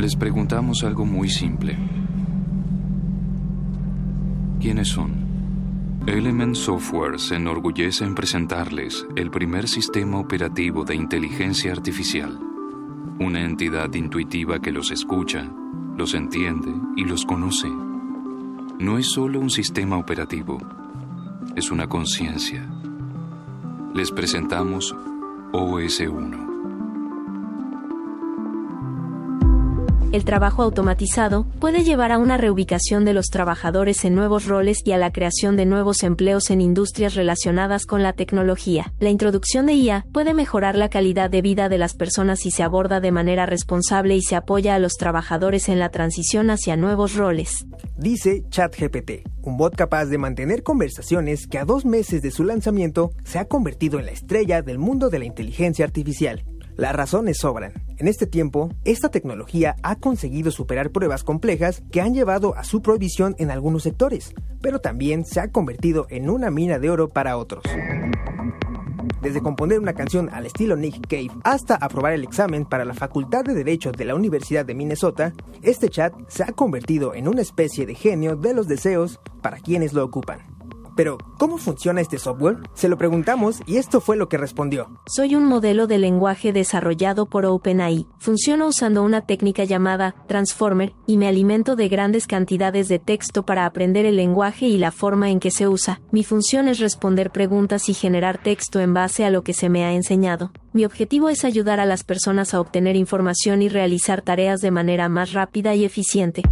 Les preguntamos algo muy simple. ¿Quiénes son? Element Software se enorgullece en presentarles el primer sistema operativo de inteligencia artificial, una entidad intuitiva que los escucha, los entiende y los conoce. No es solo un sistema operativo, es una conciencia. Les presentamos OS1. El trabajo automatizado puede llevar a una reubicación de los trabajadores en nuevos roles y a la creación de nuevos empleos en industrias relacionadas con la tecnología. La introducción de IA puede mejorar la calidad de vida de las personas si se aborda de manera responsable y se apoya a los trabajadores en la transición hacia nuevos roles. Dice ChatGPT, un bot capaz de mantener conversaciones que a dos meses de su lanzamiento se ha convertido en la estrella del mundo de la inteligencia artificial. Las razones sobran. En este tiempo, esta tecnología ha conseguido superar pruebas complejas que han llevado a su prohibición en algunos sectores, pero también se ha convertido en una mina de oro para otros. Desde componer una canción al estilo Nick Cave hasta aprobar el examen para la Facultad de Derecho de la Universidad de Minnesota, este chat se ha convertido en una especie de genio de los deseos para quienes lo ocupan. Pero, ¿cómo funciona este software? Se lo preguntamos y esto fue lo que respondió. Soy un modelo de lenguaje desarrollado por OpenAI. Funciona usando una técnica llamada Transformer y me alimento de grandes cantidades de texto para aprender el lenguaje y la forma en que se usa. Mi función es responder preguntas y generar texto en base a lo que se me ha enseñado. Mi objetivo es ayudar a las personas a obtener información y realizar tareas de manera más rápida y eficiente.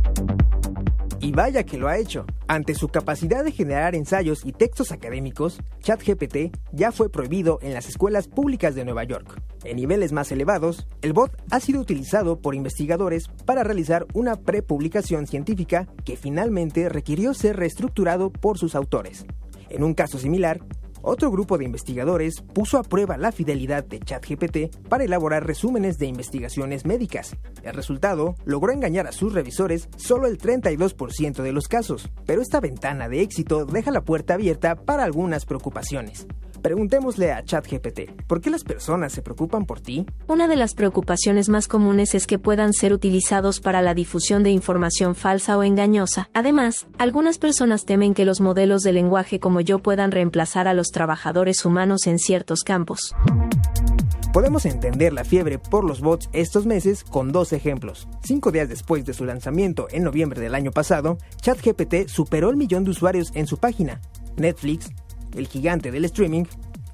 Y vaya que lo ha hecho. Ante su capacidad de generar ensayos y textos académicos, ChatGPT ya fue prohibido en las escuelas públicas de Nueva York. En niveles más elevados, el bot ha sido utilizado por investigadores para realizar una prepublicación científica que finalmente requirió ser reestructurado por sus autores. En un caso similar, otro grupo de investigadores puso a prueba la fidelidad de ChatGPT para elaborar resúmenes de investigaciones médicas. El resultado logró engañar a sus revisores solo el 32% de los casos, pero esta ventana de éxito deja la puerta abierta para algunas preocupaciones. Preguntémosle a ChatGPT, ¿por qué las personas se preocupan por ti? Una de las preocupaciones más comunes es que puedan ser utilizados para la difusión de información falsa o engañosa. Además, algunas personas temen que los modelos de lenguaje como yo puedan reemplazar a los trabajadores humanos en ciertos campos. Podemos entender la fiebre por los bots estos meses con dos ejemplos. Cinco días después de su lanzamiento en noviembre del año pasado, ChatGPT superó el millón de usuarios en su página. Netflix, el gigante del streaming,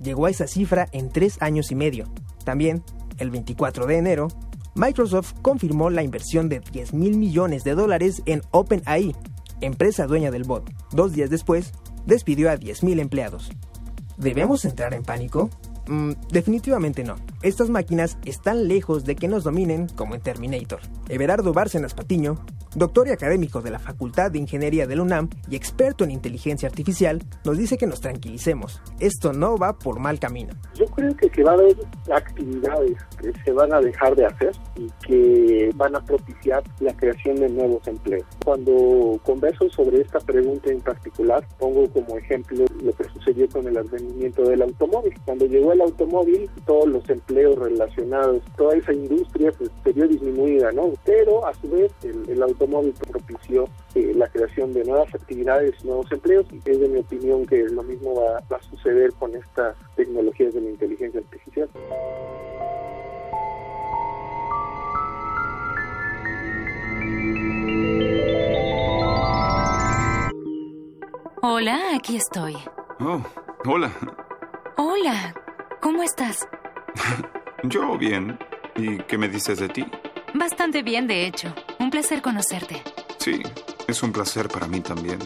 llegó a esa cifra en tres años y medio. También, el 24 de enero, Microsoft confirmó la inversión de 10 mil millones de dólares en OpenAI, empresa dueña del bot. Dos días después, despidió a 10.000 empleados. ¿Debemos entrar en pánico? Mm, definitivamente no. Estas máquinas están lejos de que nos dominen como en Terminator. Everardo Bárcenas Patiño, doctor y académico de la Facultad de Ingeniería de la UNAM y experto en inteligencia artificial, nos dice que nos tranquilicemos. Esto no va por mal camino. Yo creo que, que va a haber actividades que se van a dejar de hacer y que van a propiciar la creación de nuevos empleos. Cuando converso sobre esta pregunta en particular, pongo como ejemplo lo que sucedió con el advenimiento del automóvil. Cuando llegó el automóvil, todos los empleos relacionados, toda esa industria pues se vio disminuida, ¿no? Pero a su vez el, el automóvil propició eh, la creación de nuevas actividades, nuevos empleos y es de mi opinión que lo mismo va, va a suceder con estas tecnologías de la inteligencia artificial. Hola, aquí estoy. Oh, hola. Hola, ¿cómo estás? Yo bien. ¿Y qué me dices de ti? Bastante bien, de hecho. Un placer conocerte. Sí, es un placer para mí también.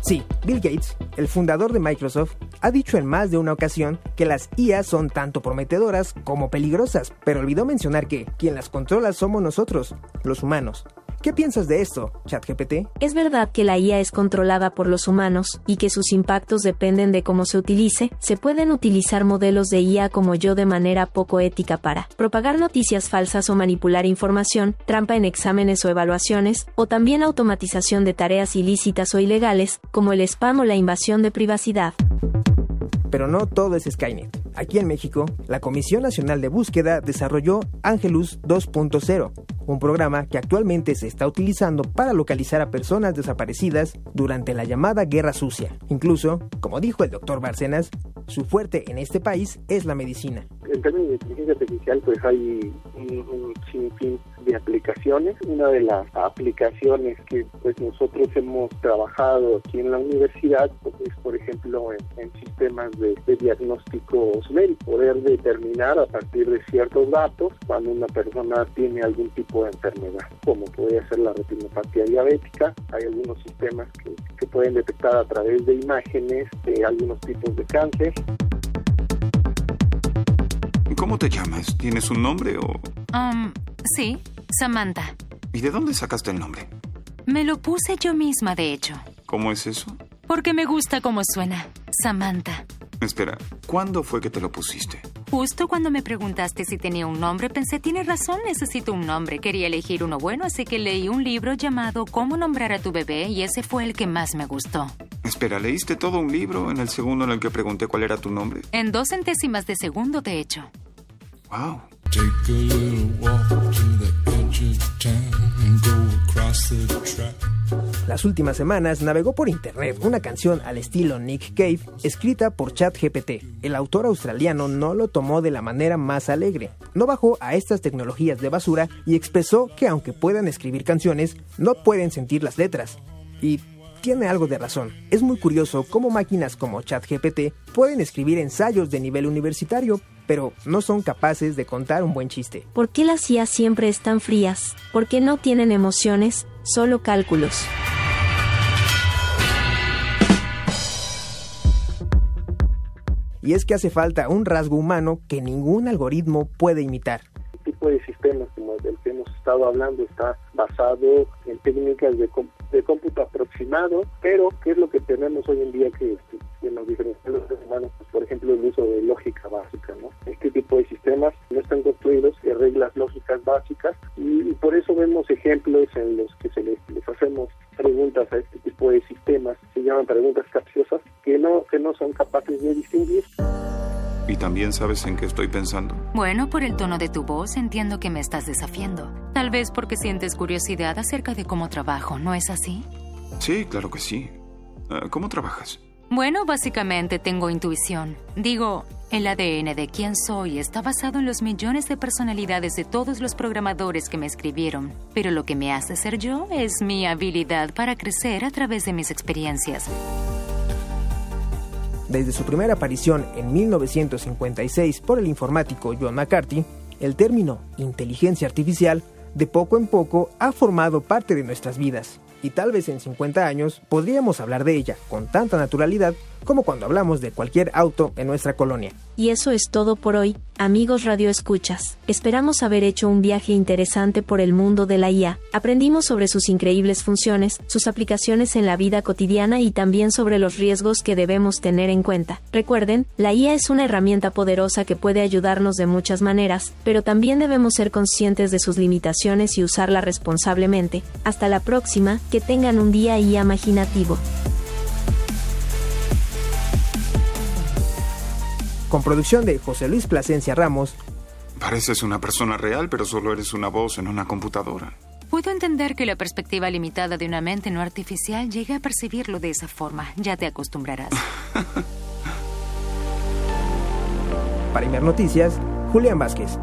Sí, Bill Gates, el fundador de Microsoft, ha dicho en más de una ocasión que las IA son tanto prometedoras como peligrosas, pero olvidó mencionar que quien las controla somos nosotros, los humanos. ¿Qué piensas de esto, ChatGPT? Es verdad que la IA es controlada por los humanos y que sus impactos dependen de cómo se utilice. Se pueden utilizar modelos de IA como yo de manera poco ética para propagar noticias falsas o manipular información, trampa en exámenes o evaluaciones, o también automatización de tareas ilícitas o ilegales, como el spam o la invasión de privacidad. Pero no todo es Skynet. Aquí en México, la Comisión Nacional de Búsqueda desarrolló Angelus 2.0, un programa que actualmente se está utilizando para localizar a personas desaparecidas durante la llamada Guerra Sucia. Incluso, como dijo el doctor Bárcenas, su fuerte en este país es la medicina. En términos de inteligencia artificial, pues hay un, sinfín de aplicaciones. Una de las aplicaciones que pues nosotros hemos trabajado aquí en la universidad pues, es, por ejemplo, en, sistemas de, de diagnósticos poder determinar a partir de ciertos datos cuando una persona tiene algún tipo de enfermedad, como puede ser la retinopatía diabética. Hay algunos sistemas que, que pueden detectar a través de imágenes de algunos tipos de cáncer. ¿Cómo te llamas? ¿Tienes un nombre o...? Um, sí, Samantha. ¿Y de dónde sacaste el nombre? Me lo puse yo misma, de hecho. ¿Cómo es eso? Porque me gusta cómo suena. Samantha. Espera, ¿cuándo fue que te lo pusiste? Justo cuando me preguntaste si tenía un nombre, pensé, tienes razón, necesito un nombre. Quería elegir uno bueno, así que leí un libro llamado Cómo nombrar a tu bebé y ese fue el que más me gustó. Espera, ¿leíste todo un libro en el segundo en el que pregunté cuál era tu nombre? En dos centésimas de segundo, de hecho. Wow. Las últimas semanas navegó por internet una canción al estilo Nick Cave escrita por ChatGPT. El autor australiano no lo tomó de la manera más alegre. No bajó a estas tecnologías de basura y expresó que aunque puedan escribir canciones, no pueden sentir las letras. Y tiene algo de razón. Es muy curioso cómo máquinas como ChatGPT pueden escribir ensayos de nivel universitario, pero no son capaces de contar un buen chiste. ¿Por qué las IA siempre están frías? ¿Por qué no tienen emociones? Solo cálculos. Y es que hace falta un rasgo humano que ningún algoritmo puede imitar. Tipo de sistemas como el que hemos estado hablando está basado en técnicas de, de cómputo aproximado, pero ¿qué es lo que tenemos hoy en día que, que nos diferencia los seres humanos? Pues, por ejemplo, el uso de lógica básica. ¿no? Este tipo de sistemas no están construidos de reglas lógicas básicas y, por eso vemos ejemplos en los que se les, les hacemos preguntas a este tipo de sistemas, se llaman preguntas capciosas, que no, que no son capaces de distinguir. ¿Y también sabes en qué estoy pensando? Bueno, por el tono de tu voz entiendo que me estás desafiando. Tal vez porque sientes curiosidad acerca de cómo trabajo, ¿no es así? Sí, claro que sí. Ah, ¿Cómo trabajas? Bueno, básicamente tengo intuición. Digo, el ADN de quién soy está basado en los millones de personalidades de todos los programadores que me escribieron, pero lo que me hace ser yo es mi habilidad para crecer a través de mis experiencias. Desde su primera aparición en 1956 por el informático John McCarthy, el término inteligencia artificial de poco en poco ha formado parte de nuestras vidas y tal vez en 50 años podríamos hablar de ella con tanta naturalidad como cuando hablamos de cualquier auto en nuestra colonia. Y eso es todo por hoy, amigos Radio Escuchas. Esperamos haber hecho un viaje interesante por el mundo de la IA. Aprendimos sobre sus increíbles funciones, sus aplicaciones en la vida cotidiana y también sobre los riesgos que debemos tener en cuenta. Recuerden, la IA es una herramienta poderosa que puede ayudarnos de muchas maneras, pero también debemos ser conscientes de sus limitaciones y usarla responsablemente. Hasta la próxima, que tengan un día imaginativo. con producción de José Luis Plasencia Ramos. Pareces una persona real, pero solo eres una voz en una computadora. Puedo entender que la perspectiva limitada de una mente no artificial llegue a percibirlo de esa forma. Ya te acostumbrarás. Para Imer Noticias, Julián Vázquez.